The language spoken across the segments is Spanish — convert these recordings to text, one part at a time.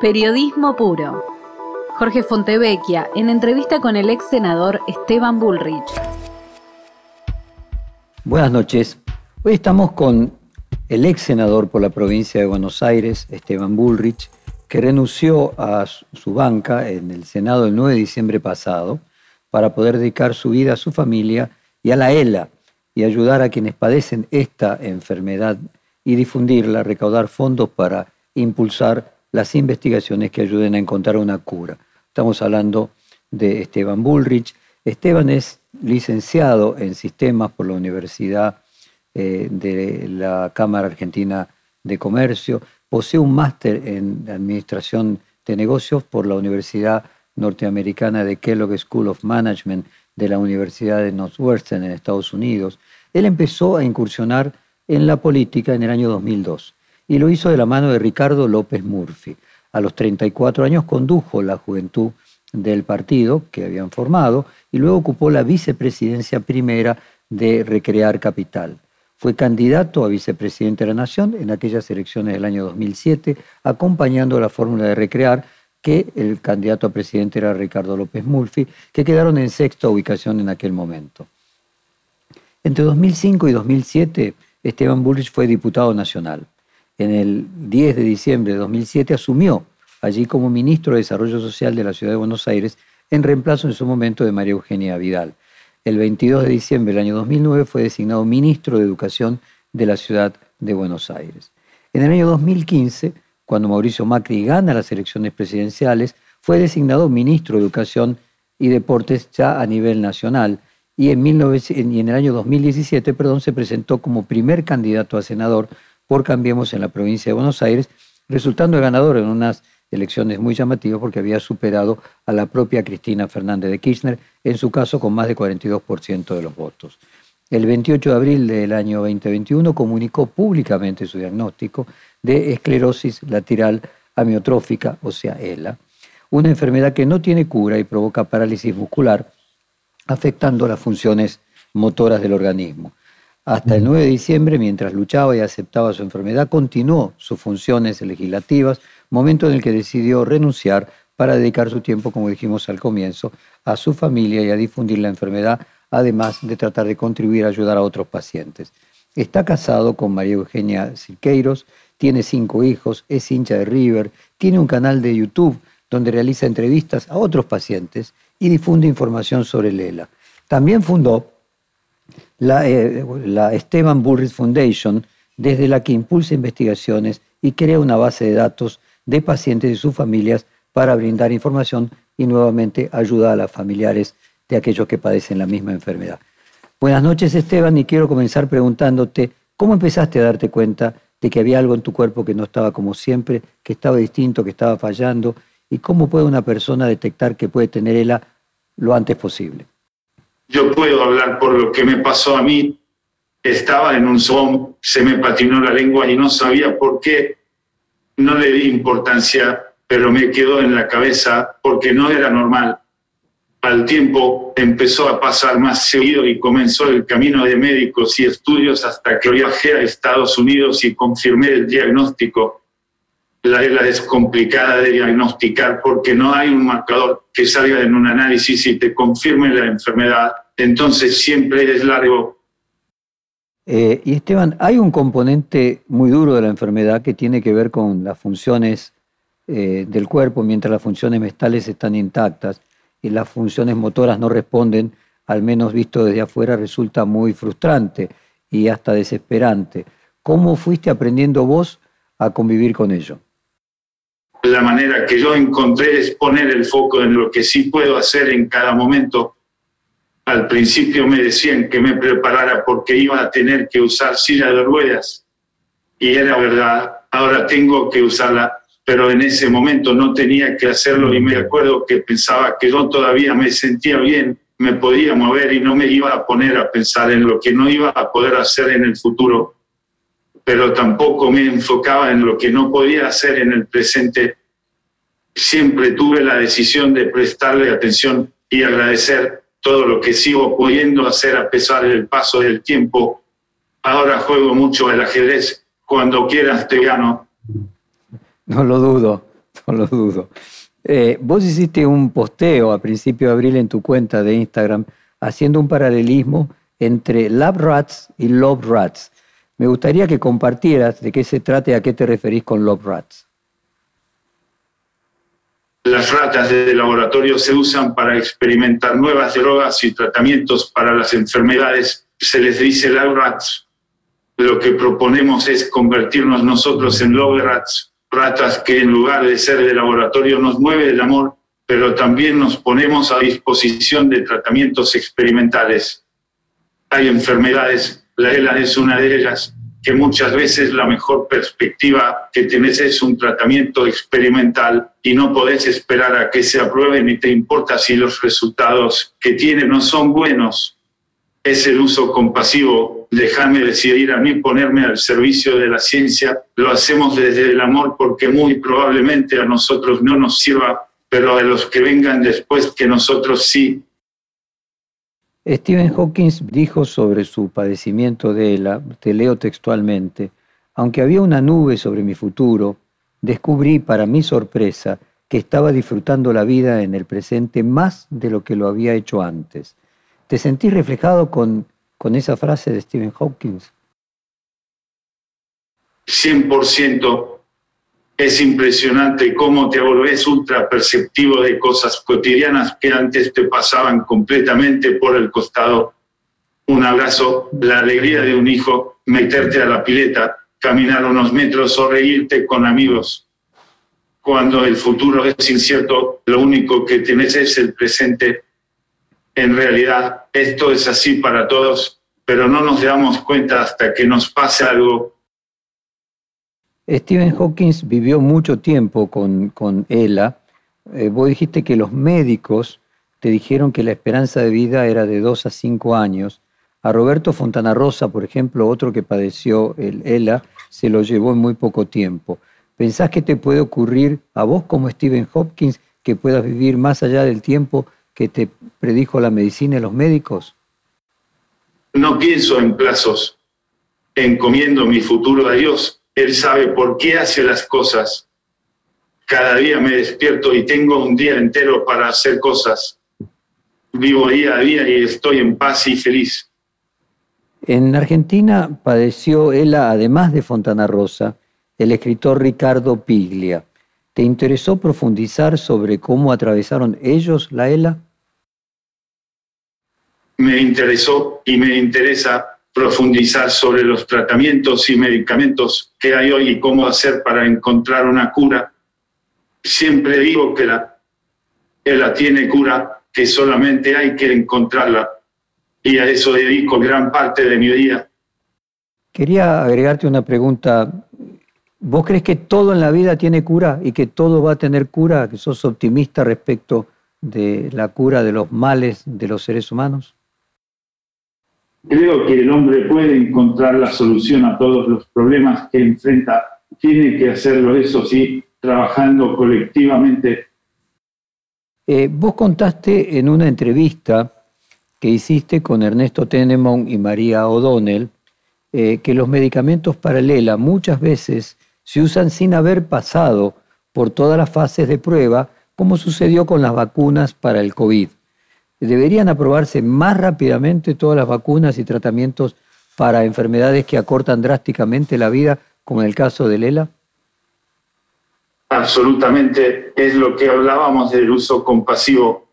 Periodismo puro. Jorge Fontevecchia, en entrevista con el ex senador Esteban Bullrich. Buenas noches. Hoy estamos con el ex senador por la provincia de Buenos Aires, Esteban Bullrich, que renunció a su banca en el Senado el 9 de diciembre pasado para poder dedicar su vida a su familia y a la ELA y ayudar a quienes padecen esta enfermedad y difundirla, recaudar fondos para impulsar las investigaciones que ayuden a encontrar una cura. Estamos hablando de Esteban Bullrich. Esteban es licenciado en sistemas por la Universidad eh, de la Cámara Argentina de Comercio, posee un máster en Administración de Negocios por la Universidad Norteamericana de Kellogg School of Management de la Universidad de Northwestern en Estados Unidos. Él empezó a incursionar en la política en el año 2002 y lo hizo de la mano de Ricardo López Murphy. A los 34 años condujo la juventud del partido que habían formado y luego ocupó la vicepresidencia primera de Recrear Capital. Fue candidato a vicepresidente de la Nación en aquellas elecciones del año 2007, acompañando la fórmula de Recrear, que el candidato a presidente era Ricardo López Murphy, que quedaron en sexta ubicación en aquel momento. Entre 2005 y 2007, Esteban Bullrich fue diputado nacional en el 10 de diciembre de 2007 asumió allí como ministro de Desarrollo Social de la Ciudad de Buenos Aires en reemplazo en su momento de María Eugenia Vidal. El 22 de diciembre del año 2009 fue designado ministro de Educación de la Ciudad de Buenos Aires. En el año 2015, cuando Mauricio Macri gana las elecciones presidenciales, fue designado ministro de Educación y Deportes ya a nivel nacional y en, en el año 2017 perdón, se presentó como primer candidato a senador por Cambiemos en la provincia de Buenos Aires, resultando el ganador en unas elecciones muy llamativas porque había superado a la propia Cristina Fernández de Kirchner, en su caso con más de 42% de los votos. El 28 de abril del año 2021 comunicó públicamente su diagnóstico de esclerosis lateral amiotrófica, o sea, ELA, una enfermedad que no tiene cura y provoca parálisis muscular, afectando las funciones motoras del organismo. Hasta el 9 de diciembre, mientras luchaba y aceptaba su enfermedad, continuó sus funciones legislativas, momento en el que decidió renunciar para dedicar su tiempo, como dijimos al comienzo, a su familia y a difundir la enfermedad, además de tratar de contribuir a ayudar a otros pacientes. Está casado con María Eugenia Siqueiros, tiene cinco hijos, es hincha de River, tiene un canal de YouTube donde realiza entrevistas a otros pacientes y difunde información sobre Lela. También fundó la, eh, la Esteban Bullrich Foundation, desde la que impulsa investigaciones y crea una base de datos de pacientes y sus familias para brindar información y nuevamente ayuda a los familiares de aquellos que padecen la misma enfermedad. Buenas noches Esteban y quiero comenzar preguntándote cómo empezaste a darte cuenta de que había algo en tu cuerpo que no estaba como siempre, que estaba distinto, que estaba fallando y cómo puede una persona detectar que puede tener ELA lo antes posible yo puedo hablar por lo que me pasó a mí. Estaba en un Zoom, se me patinó la lengua y no sabía por qué. No le di importancia, pero me quedó en la cabeza porque no era normal. Al tiempo empezó a pasar más seguido y comenzó el camino de médicos y estudios hasta que viajé a Estados Unidos y confirmé el diagnóstico. La ELA es complicada de diagnosticar porque no hay un marcador que salga en un análisis y te confirme la enfermedad entonces siempre es largo. Eh, y Esteban, hay un componente muy duro de la enfermedad que tiene que ver con las funciones eh, del cuerpo, mientras las funciones mestales están intactas y las funciones motoras no responden, al menos visto desde afuera, resulta muy frustrante y hasta desesperante. ¿Cómo fuiste aprendiendo vos a convivir con ello? La manera que yo encontré es poner el foco en lo que sí puedo hacer en cada momento al principio me decían que me preparara porque iba a tener que usar silla de ruedas. Y era verdad, ahora tengo que usarla, pero en ese momento no tenía que hacerlo y me acuerdo que pensaba que yo todavía me sentía bien, me podía mover y no me iba a poner a pensar en lo que no iba a poder hacer en el futuro, pero tampoco me enfocaba en lo que no podía hacer en el presente. Siempre tuve la decisión de prestarle atención y agradecer todo lo que sigo pudiendo hacer a pesar del paso del tiempo. Ahora juego mucho el ajedrez. Cuando quieras te gano. No lo dudo, no lo dudo. Eh, vos hiciste un posteo a principio de abril en tu cuenta de Instagram haciendo un paralelismo entre Lab Rats y Love Rats. Me gustaría que compartieras de qué se trata y a qué te referís con Love Rats. Las ratas de laboratorio se usan para experimentar nuevas drogas y tratamientos para las enfermedades. Se les dice Lab Rats. Lo que proponemos es convertirnos nosotros en Love Rats, ratas que en lugar de ser de laboratorio nos mueve el amor, pero también nos ponemos a disposición de tratamientos experimentales. Hay enfermedades, la ELA es una de ellas, que muchas veces la mejor perspectiva que tienes es un tratamiento experimental y no podés esperar a que se apruebe ni te importa si los resultados que tiene no son buenos. Es el uso compasivo. Déjame decidir a mí ponerme al servicio de la ciencia. Lo hacemos desde el amor porque muy probablemente a nosotros no nos sirva, pero a los que vengan después que nosotros sí Stephen Hawking dijo sobre su padecimiento de ELA, te leo textualmente, aunque había una nube sobre mi futuro, descubrí para mi sorpresa que estaba disfrutando la vida en el presente más de lo que lo había hecho antes. ¿Te sentís reflejado con, con esa frase de Stephen Hawking? 100% es impresionante cómo te volvés ultra perceptivo de cosas cotidianas que antes te pasaban completamente por el costado. Un abrazo, la alegría de un hijo, meterte a la pileta, caminar unos metros o reírte con amigos. Cuando el futuro es incierto, lo único que tienes es el presente. En realidad, esto es así para todos, pero no nos damos cuenta hasta que nos pase algo Stephen Hawking vivió mucho tiempo con, con Ella. Eh, vos dijiste que los médicos te dijeron que la esperanza de vida era de 2 a 5 años. A Roberto Fontana Rosa, por ejemplo, otro que padeció el ELA, se lo llevó en muy poco tiempo. ¿Pensás que te puede ocurrir a vos como Stephen Hopkins que puedas vivir más allá del tiempo que te predijo la medicina y los médicos? No pienso en plazos. Encomiendo mi futuro a Dios él sabe por qué hace las cosas. Cada día me despierto y tengo un día entero para hacer cosas. Vivo día a día y estoy en paz y feliz. En Argentina padeció ELA, además de Fontana Rosa, el escritor Ricardo Piglia. ¿Te interesó profundizar sobre cómo atravesaron ellos la ELA? Me interesó y me interesa profundizar sobre los tratamientos y medicamentos que hay hoy y cómo hacer para encontrar una cura. Siempre digo que la, tiene cura, que solamente hay que encontrarla. Y a eso dedico gran parte de mi día. Quería agregarte una pregunta. ¿Vos crees que todo en la vida tiene cura y que todo va a tener cura? ¿Que sos optimista respecto de la cura de los males de los seres humanos? Creo que el hombre puede encontrar la solución a todos los problemas que enfrenta. Tiene que hacerlo, eso sí, trabajando colectivamente. Eh, vos contaste en una entrevista que hiciste con Ernesto Tenemon y María O'Donnell eh, que los medicamentos paralela muchas veces se usan sin haber pasado por todas las fases de prueba, como sucedió con las vacunas para el COVID deberían aprobarse más rápidamente todas las vacunas y tratamientos para enfermedades que acortan drásticamente la vida, como en el caso de Lela? Absolutamente, es lo que hablábamos del uso compasivo.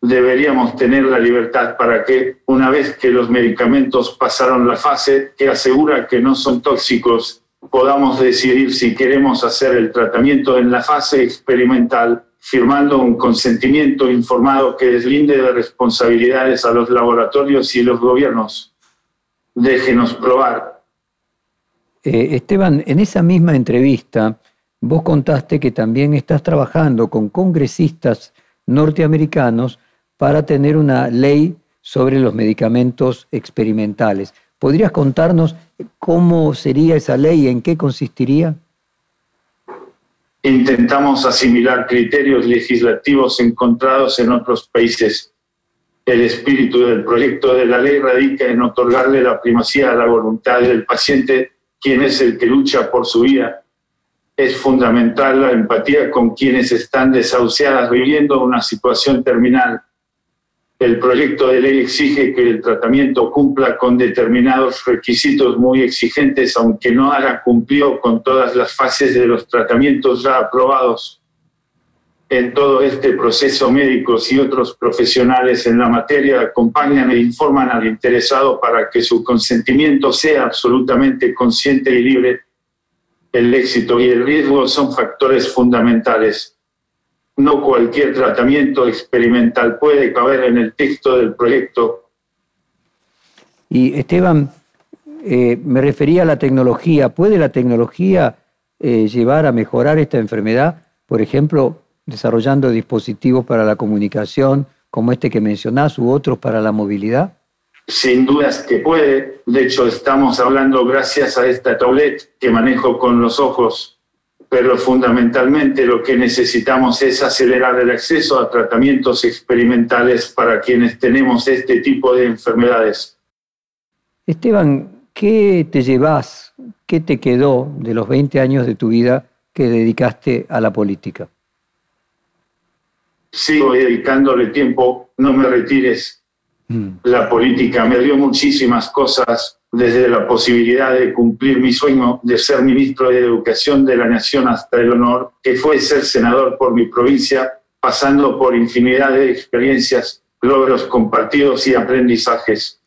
Deberíamos tener la libertad para que una vez que los medicamentos pasaron la fase que asegura que no son tóxicos, podamos decidir si queremos hacer el tratamiento en la fase experimental firmando un consentimiento informado que deslinde de responsabilidades a los laboratorios y los gobiernos. Déjenos probar. Eh, Esteban, en esa misma entrevista, vos contaste que también estás trabajando con congresistas norteamericanos para tener una ley sobre los medicamentos experimentales. ¿Podrías contarnos cómo sería esa ley y en qué consistiría? Intentamos asimilar criterios legislativos encontrados en otros países. El espíritu del proyecto de la ley radica en otorgarle la primacía a la voluntad del paciente, quien es el que lucha por su vida. es fundamental la empatía con quienes están desahuciadas viviendo una situación terminal. El proyecto de ley exige que el tratamiento cumpla con determinados requisitos muy exigentes, aunque no haya cumplido con todas las fases de los tratamientos ya aprobados. En todo este proceso, médicos y otros profesionales en la materia acompañan e informan al interesado para que su consentimiento sea absolutamente consciente y libre el éxito y el riesgo son factores fundamentales. No cualquier tratamiento experimental puede caber en el texto del proyecto. Y Esteban, eh, me refería a la tecnología. ¿Puede la tecnología eh, llevar a mejorar esta enfermedad? Por ejemplo, desarrollando dispositivos para la comunicación, como este que mencionás, u otros para la movilidad sin dudas que puede. De hecho, estamos hablando gracias a esta tablet que manejo con los ojos, pero fundamentalmente lo que necesitamos es acelerar el acceso a tratamientos experimentales para quienes tenemos este tipo de enfermedades. Esteban, ¿qué te llevas, qué te quedó de los 20 años de tu vida que dedicaste a la política? Sigo dedicándole tiempo, no me retires, Mm. La política me dio muchísimas cosas, desde la posibilidad de cumplir mi sueño de ser ministro de Educación de la Nación hasta el honor que fue ser senador por mi provincia, pasando por infinidad de experiencias, logros compartidos y aprendizajes.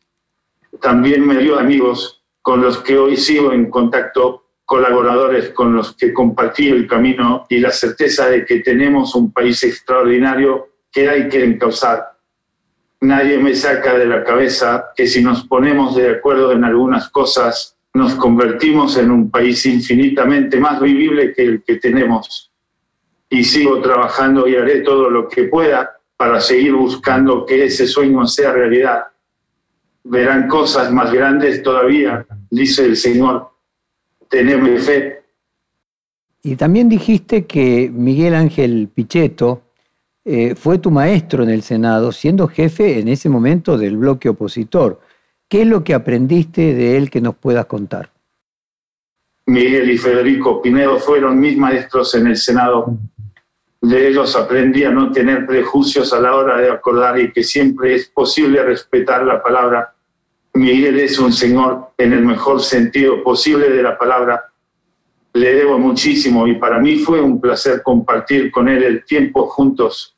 También me dio amigos con los que hoy sigo en contacto, colaboradores con los que compartí el camino y la certeza de que tenemos un país extraordinario que hay que encauzar nadie me saca de la cabeza que si nos ponemos de acuerdo en algunas cosas, nos convertimos en un país infinitamente más vivible que el que tenemos. Y sigo trabajando y haré todo lo que pueda para seguir buscando que ese sueño sea realidad. Verán cosas más grandes todavía, dice el Señor. Teneme fe. Y también dijiste que Miguel Ángel Pichetto, eh, fue tu maestro en el Senado, siendo jefe en ese momento del bloque opositor. ¿Qué es lo que aprendiste de él que nos puedas contar? Miguel y Federico Pinedo fueron mis maestros en el Senado. De ellos aprendí a no tener prejuicios a la hora de acordar y que siempre es posible respetar la palabra. Miguel es un señor en el mejor sentido posible de la palabra. Le debo muchísimo y para mí fue un placer compartir con él el tiempo juntos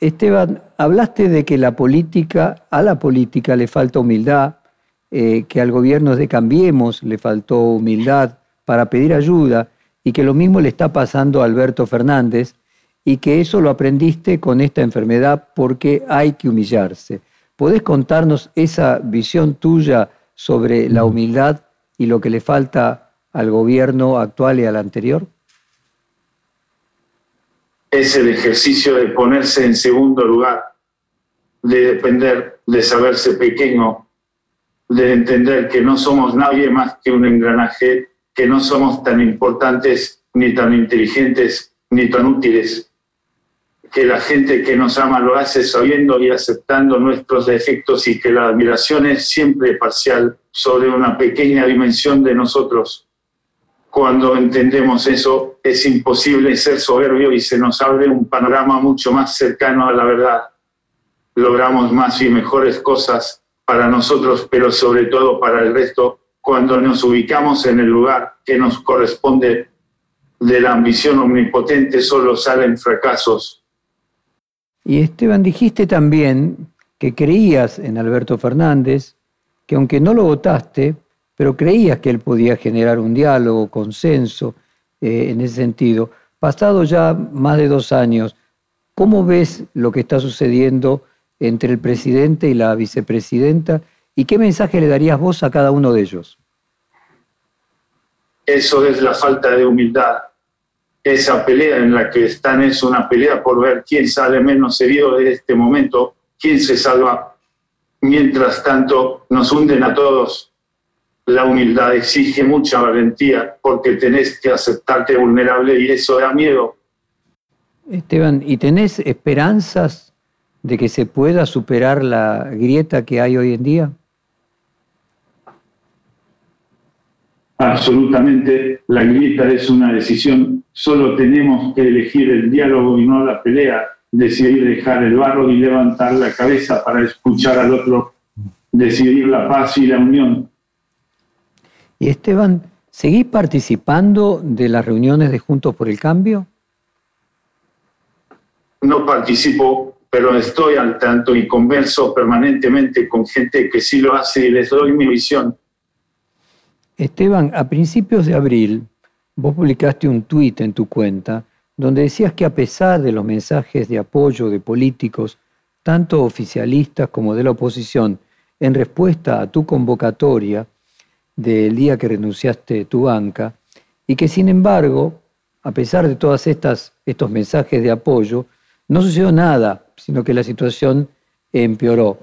Esteban, hablaste de que la política, a la política le falta humildad, eh, que al gobierno de Cambiemos le faltó humildad para pedir ayuda y que lo mismo le está pasando a Alberto Fernández y que eso lo aprendiste con esta enfermedad porque hay que humillarse. ¿Podés contarnos esa visión tuya sobre la humildad y lo que le falta al gobierno actual y al anterior? Es el ejercicio de ponerse en segundo lugar, de depender, de saberse pequeño, de entender que no somos nadie más que un engranaje, que no somos tan importantes, ni tan inteligentes, ni tan útiles, que la gente que nos ama lo hace sabiendo y aceptando nuestros defectos y que la admiración es siempre parcial sobre una pequeña dimensión de nosotros cuando entendemos eso, es imposible ser soberbio y se nos abre un panorama mucho más cercano a la verdad. Logramos más y mejores cosas para nosotros, pero sobre todo para el resto, cuando nos ubicamos en el lugar que nos corresponde. De la ambición omnipotente solo salen fracasos. Y Esteban, dijiste también que creías en Alberto Fernández, que aunque no lo votaste, pero creías que él podía generar un diálogo, consenso eh, en ese sentido. Pasado ya más de dos años, ¿cómo ves lo que está sucediendo entre el presidente y la vicepresidenta? ¿Y qué mensaje le darías vos a cada uno de ellos? Eso es la falta de humildad. Esa pelea en la que están es una pelea por ver quién sale menos herido de este momento, quién se salva. Mientras tanto, nos hunden a todos la humildad exige mucha valentía porque tenés que aceptarte vulnerable y eso da miedo. Esteban, ¿y tenés esperanzas de que se pueda superar la grieta que hay hoy en día? absolutamente la grieta es una decisión. Solo tenemos que elegir el diálogo y no la pelea, decidir dejar el barro y levantar la cabeza para escuchar al otro, decidir la paz y la unión. Y Esteban, ¿seguís participando de las reuniones de Juntos por el Cambio? No participo, pero estoy al tanto y converso permanentemente con gente que sí lo hace y les doy mi visión Esteban, a principios de abril, vos publicaste un tuit en tu cuenta donde decías que a pesar de los mensajes de apoyo de políticos, tanto oficialistas como de la oposición, en respuesta a tu convocatoria del día que renunciaste tu banca, y que sin embargo, a pesar de todos estos mensajes de apoyo, no sucedió nada, sino que la situación empeoró.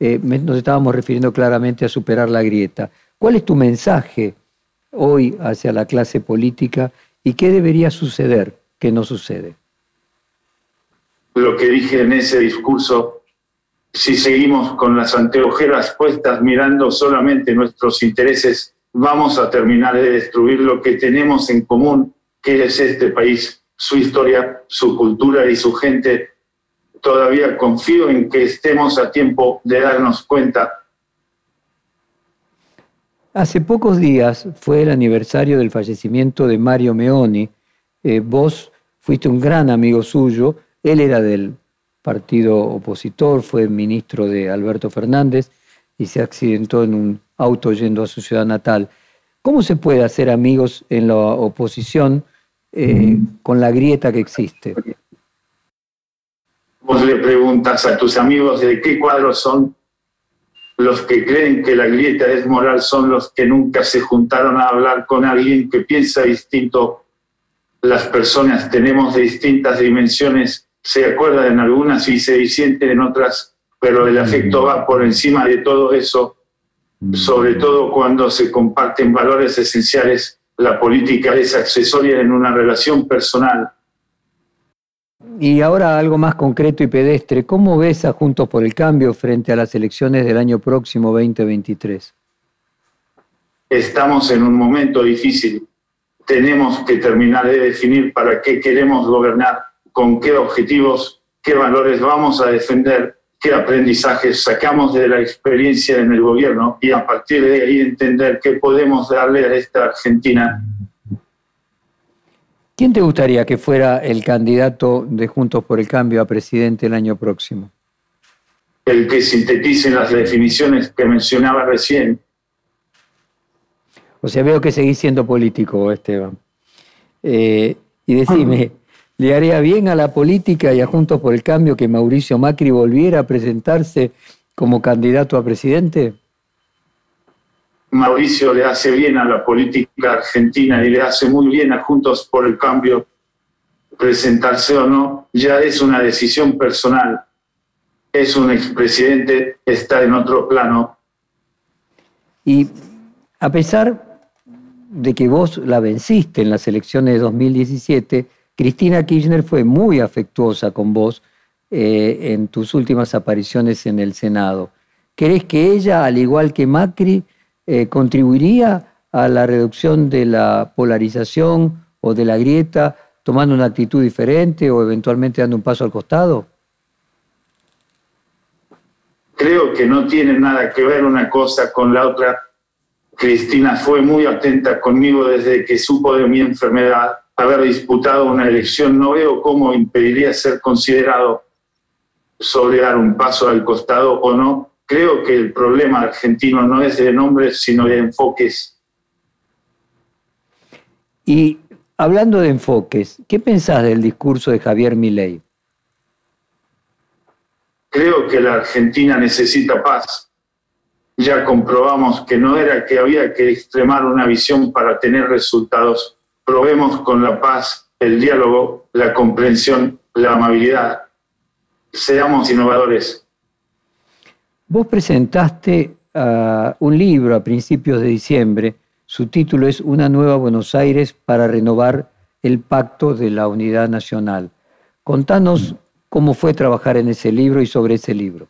Eh, nos estábamos refiriendo claramente a superar la grieta. ¿Cuál es tu mensaje hoy hacia la clase política y qué debería suceder que no sucede? Lo que dije en ese discurso, si seguimos con las anteojeras puestas mirando solamente nuestros intereses, vamos a terminar de destruir lo que tenemos en común, que es este país, su historia, su cultura y su gente. Todavía confío en que estemos a tiempo de darnos cuenta Hace pocos días fue el aniversario del fallecimiento de Mario Meoni. Eh, vos fuiste un gran amigo suyo. Él era del partido opositor, fue ministro de Alberto Fernández y se accidentó en un auto yendo a su ciudad natal. ¿Cómo se puede hacer amigos en la oposición eh, con la grieta que existe? Vos le preguntas a tus amigos de qué cuadros son los que creen que la grieta es moral son los que nunca se juntaron a hablar con alguien que piensa distinto. Las personas tenemos de distintas dimensiones, se acuerdan en algunas y se disienten en otras, pero el afecto va por encima de todo eso, sobre todo cuando se comparten valores esenciales. La política es accesoria en una relación personal y ahora algo más concreto y pedestre. ¿Cómo ves a Juntos por el Cambio frente a las elecciones del año próximo 2023? Estamos en un momento difícil. Tenemos que terminar de definir para qué queremos gobernar, con qué objetivos, qué valores vamos a defender, qué aprendizajes sacamos de la experiencia en el gobierno y a partir de ahí entender qué podemos darle a esta Argentina ¿Quién te gustaría que fuera el candidato de Juntos por el Cambio a presidente el año próximo? El que sintetice las definiciones que mencionaba recién. O sea, veo que seguís siendo político, Esteban. Eh, y decime, ¿le haría bien a la política y a Juntos por el Cambio que Mauricio Macri volviera a presentarse como candidato a presidente? Mauricio le hace bien a la política argentina y le hace muy bien a Juntos por el Cambio presentarse o no, ya es una decisión personal. Es un expresidente, está en otro plano. Y a pesar de que vos la venciste en las elecciones de 2017, Cristina Kirchner fue muy afectuosa con vos eh, en tus últimas apariciones en el Senado. ¿Crees que ella, al igual que Macri, eh, contribuiría a la reducción de la polarización o de la grieta tomando una actitud diferente o eventualmente dando un paso al costado? Creo que no tiene nada que ver una cosa con la otra. Cristina fue muy atenta conmigo desde que supo de mi enfermedad. Haber disputado una elección no veo cómo impediría ser considerado sobre dar un paso al costado o no creo que el problema argentino no es de nombres, sino de enfoques. Y hablando de enfoques, ¿qué pensás del discurso de Javier Milei? Creo que la Argentina necesita paz. Ya comprobamos que no era que había que extremar una visión para tener resultados. Probemos con la paz, el diálogo, la comprensión, la amabilidad. Seamos innovadores. Vos presentaste ah, un libro a principios de diciembre, su título es Una nueva Buenos Aires para renovar el pacto de la unidad nacional. Contanos cómo fue trabajar en ese libro y sobre ese libro.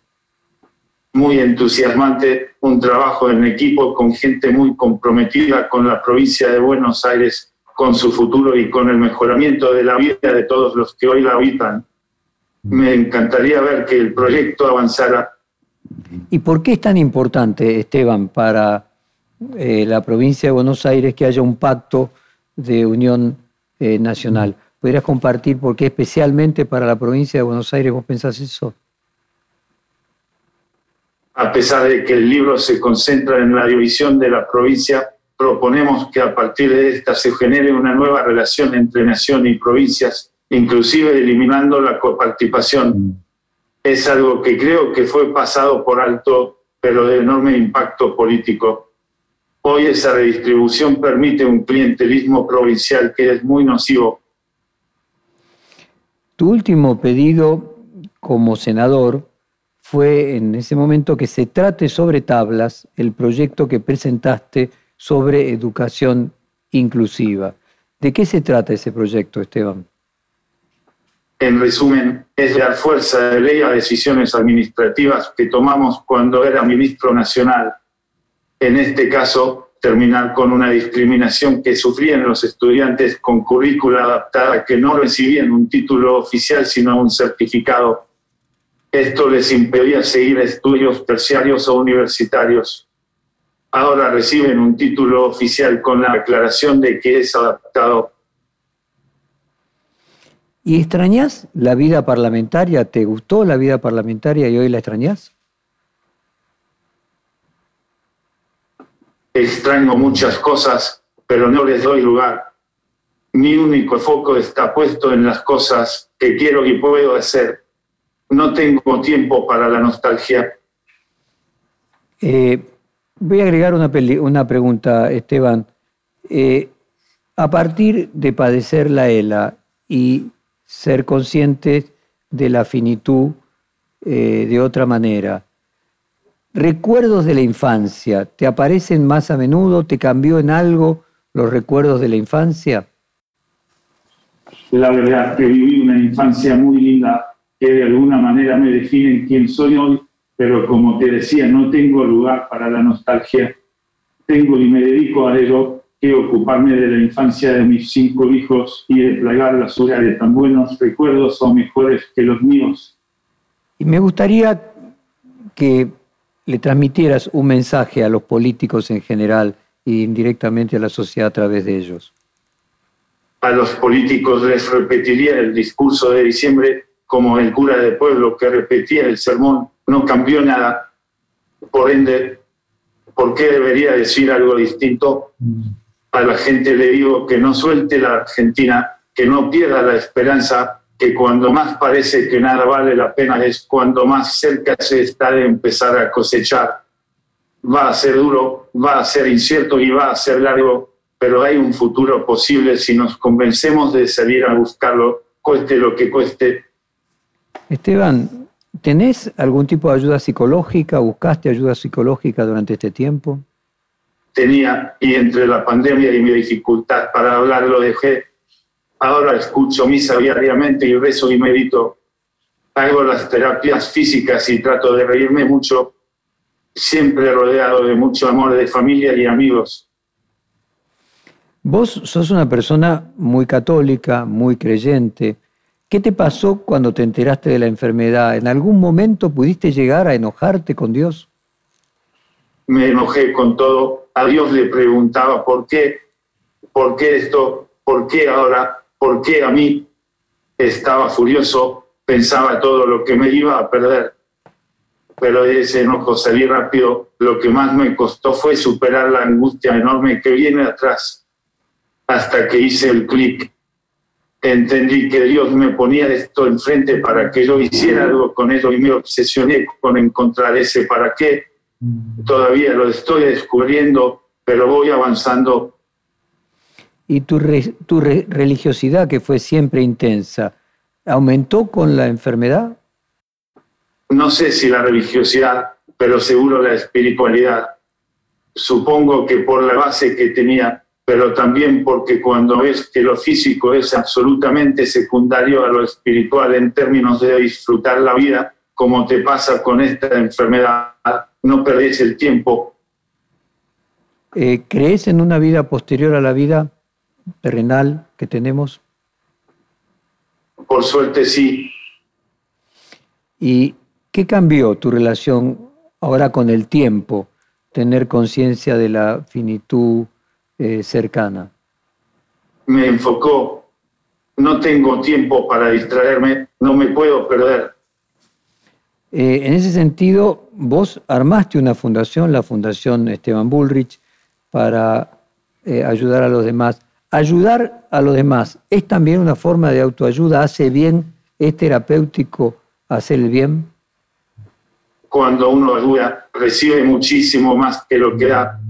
muy entusiasmante, un trabajo en equipo con gente muy comprometida con la provincia de Buenos Aires, con su futuro y con el mejoramiento de la vida de todos los que hoy la habitan. Me encantaría ver que el proyecto avanzara. ¿Y por qué es tan importante, Esteban, para eh, la provincia de Buenos Aires que haya un pacto de unión eh, nacional? ¿Podrías compartir por qué especialmente para la provincia de Buenos Aires vos pensás eso? A pesar de que el libro se concentra en la división de la provincia, proponemos que a partir de esta se genere una nueva relación entre nación y provincias, inclusive eliminando la coparticipación. Es algo que creo que fue pasado por alto, pero de enorme impacto político. Hoy esa redistribución permite un clientelismo provincial que es muy nocivo. Tu último pedido como senador fue en ese momento que se trate sobre tablas el proyecto que presentaste sobre educación inclusiva. ¿De qué se trata ese proyecto, Esteban? En resumen, es dar fuerza de ley a decisiones administrativas que tomamos cuando era ministro nacional. En este caso, terminar con una discriminación que sufrían los estudiantes con currícula adaptada que no recibían un título oficial sino un certificado esto les impedía seguir estudios terciarios o universitarios. Ahora reciben un título oficial con la aclaración de que es adaptado. ¿Y extrañas la vida parlamentaria? ¿Te gustó la vida parlamentaria y hoy la extrañas? Extraño muchas cosas, pero no les doy lugar. Mi único foco está puesto en las cosas que quiero y puedo hacer no tengo tiempo para la nostalgia. Eh, voy a agregar una, una pregunta, Esteban. Eh, a partir de padecer la ELA y ser consciente de la finitud eh, de otra manera, ¿recuerdos de la infancia te aparecen más a menudo? ¿Te cambió en algo los recuerdos de la infancia? La verdad que viví una infancia muy linda que de alguna manera me definen quién soy hoy, pero como te decía, no tengo lugar para la nostalgia. Tengo y me dedico a ello que ocuparme de la infancia de mis cinco hijos y de plagar la suya de tan buenos recuerdos o mejores que los míos. Y me gustaría que le transmitieras un mensaje a los políticos en general e indirectamente a la sociedad a través de ellos. A los políticos les repetiría el discurso de diciembre como el cura de pueblo que repetía el sermón, no cambió nada. Por ende, ¿por qué debería decir algo distinto? A la gente le digo que no suelte la Argentina, que no pierda la esperanza, que cuando más parece que nada vale la pena es cuando más cerca se está de empezar a cosechar. Va a ser duro, va a ser incierto y va a ser largo, pero hay un futuro posible si nos convencemos de salir a buscarlo, cueste lo que cueste, Esteban, ¿tenés algún tipo de ayuda psicológica? ¿Buscaste ayuda psicológica durante este tiempo? Tenía, y entre la pandemia y mi dificultad para hablar lo dejé. Ahora escucho misa diariamente y rezo y medito. Hago las terapias físicas y trato de reírme mucho, siempre rodeado de mucho amor de familia y amigos. Vos sos una persona muy católica, muy creyente. ¿Qué te pasó cuando te enteraste de la enfermedad? ¿En algún momento pudiste llegar a enojarte con Dios? Me enojé con todo. A Dios le preguntaba por qué, por qué esto, por qué ahora, por qué a mí. Estaba furioso, pensaba todo lo que me iba a perder. Pero ese enojo salí rápido. Lo que más me costó fue superar la angustia enorme que viene atrás, hasta que hice el clic entendí que Dios me ponía esto enfrente para que yo hiciera algo con ello y me obsesioné con encontrar ese para qué. Todavía lo estoy descubriendo, pero voy avanzando. ¿Y tu, tu religiosidad, que fue siempre intensa, aumentó con la enfermedad? No sé si la religiosidad, pero seguro la espiritualidad. Supongo que por la base que tenía pero también porque cuando ves que lo físico es absolutamente secundario a lo espiritual en términos de disfrutar la vida, como te pasa con esta enfermedad, no perdés el tiempo. Eh, ¿Crees en una vida posterior a la vida terrenal que tenemos? Por suerte sí. ¿Y qué cambió tu relación ahora con el tiempo? Tener conciencia de la finitud eh, cercana. Me enfocó. No tengo tiempo para distraerme, no me puedo perder. Eh, en ese sentido, vos armaste una fundación, la Fundación Esteban Bullrich, para eh, ayudar a los demás. Ayudar a los demás es también una forma de autoayuda, hace bien, es terapéutico hacer el bien. Cuando uno ayuda, recibe muchísimo más que lo que da,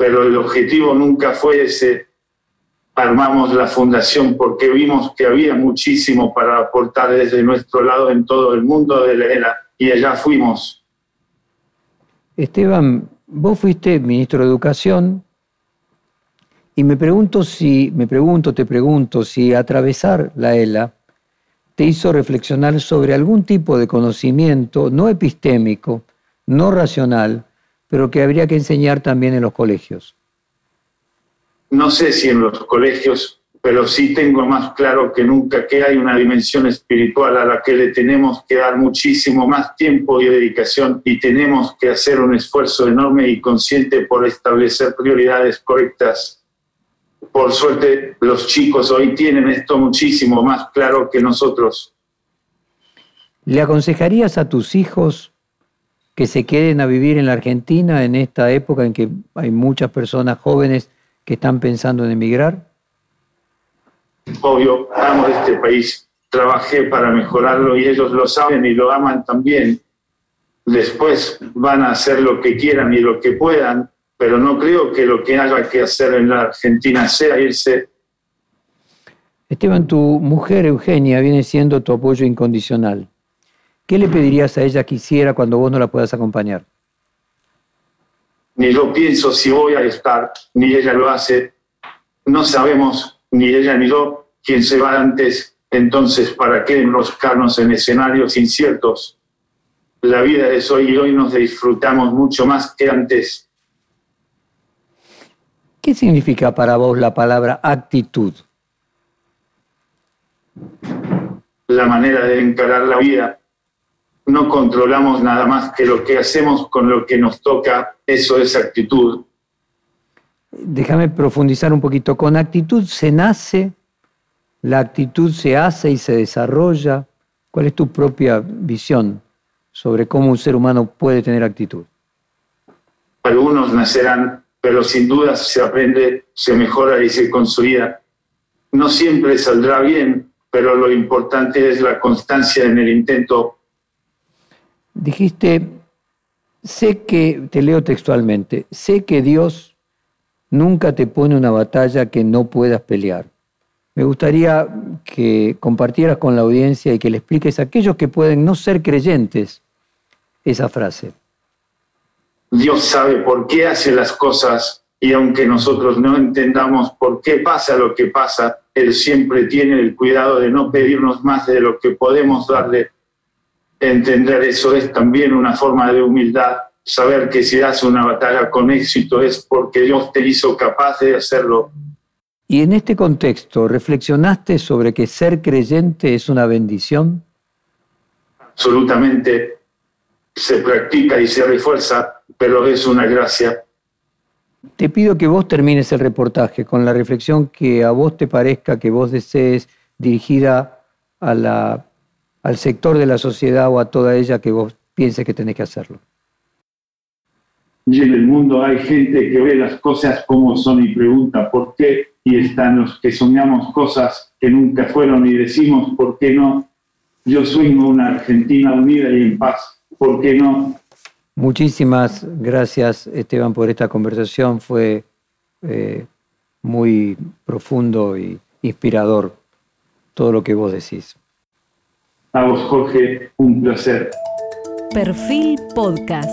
pero el objetivo nunca fue ese. Armamos la fundación porque vimos que había muchísimo para aportar desde nuestro lado en todo el mundo de la era y allá fuimos. Esteban, vos fuiste ministro de Educación, y me pregunto si, me pregunto, te pregunto, si atravesar la ELA te hizo reflexionar sobre algún tipo de conocimiento no epistémico, no racional, pero que habría que enseñar también en los colegios. No sé si en los colegios, pero sí tengo más claro que nunca que hay una dimensión espiritual a la que le tenemos que dar muchísimo más tiempo y dedicación y tenemos que hacer un esfuerzo enorme y consciente por establecer prioridades correctas por suerte los chicos hoy tienen esto muchísimo más claro que nosotros. ¿Le aconsejarías a tus hijos que se queden a vivir en la Argentina en esta época en que hay muchas personas jóvenes que están pensando en emigrar? Obvio, amo este país, trabajé para mejorarlo y ellos lo saben y lo aman también. Después van a hacer lo que quieran y lo que puedan, pero no creo que lo que haya que hacer en la Argentina sea irse. Esteban, tu mujer Eugenia viene siendo tu apoyo incondicional. ¿Qué le pedirías a ella que hiciera cuando vos no la puedas acompañar? Ni yo pienso si voy a estar, ni ella lo hace. No sabemos, ni ella ni yo, quién se va antes. Entonces, ¿para qué enroscarnos en escenarios inciertos? La vida es hoy y hoy nos disfrutamos mucho más que antes. ¿Qué significa para vos la palabra actitud? La manera de encarar la vida. No controlamos nada más que lo que hacemos con lo que nos toca. Eso es actitud. Déjame profundizar un poquito. Con actitud se nace, la actitud se hace y se desarrolla. ¿Cuál es tu propia visión sobre cómo un ser humano puede tener actitud? Algunos nacerán pero sin duda se aprende, se mejora y se consolida. No siempre saldrá bien, pero lo importante es la constancia en el intento. Dijiste, sé que, te leo textualmente, sé que Dios nunca te pone una batalla que no puedas pelear. Me gustaría que compartieras con la audiencia y que le expliques a aquellos que pueden no ser creyentes esa frase. Dios sabe por qué hace las cosas y aunque nosotros no entendamos por qué pasa lo que pasa, Él siempre tiene el cuidado de no pedirnos más de lo que podemos darle. Entender eso es también una forma de humildad, saber que si das una batalla con éxito es porque Dios te hizo capaz de hacerlo. Y en este contexto, ¿reflexionaste sobre que ser creyente es una bendición? Absolutamente. Se practica y se refuerza pero es una gracia. Te pido que vos termines el reportaje con la reflexión que a vos te parezca, que vos desees, dirigida a la, al sector de la sociedad o a toda ella que vos pienses que tenés que hacerlo. Y en el mundo hay gente que ve las cosas como son y pregunta por qué, y están los que soñamos cosas que nunca fueron y decimos por qué no. Yo sueño una Argentina unida y en paz, ¿por qué no? Muchísimas gracias, Esteban, por esta conversación. Fue eh, muy profundo y inspirador todo lo que vos decís. A vos, Jorge, un placer. Perfil Podcast.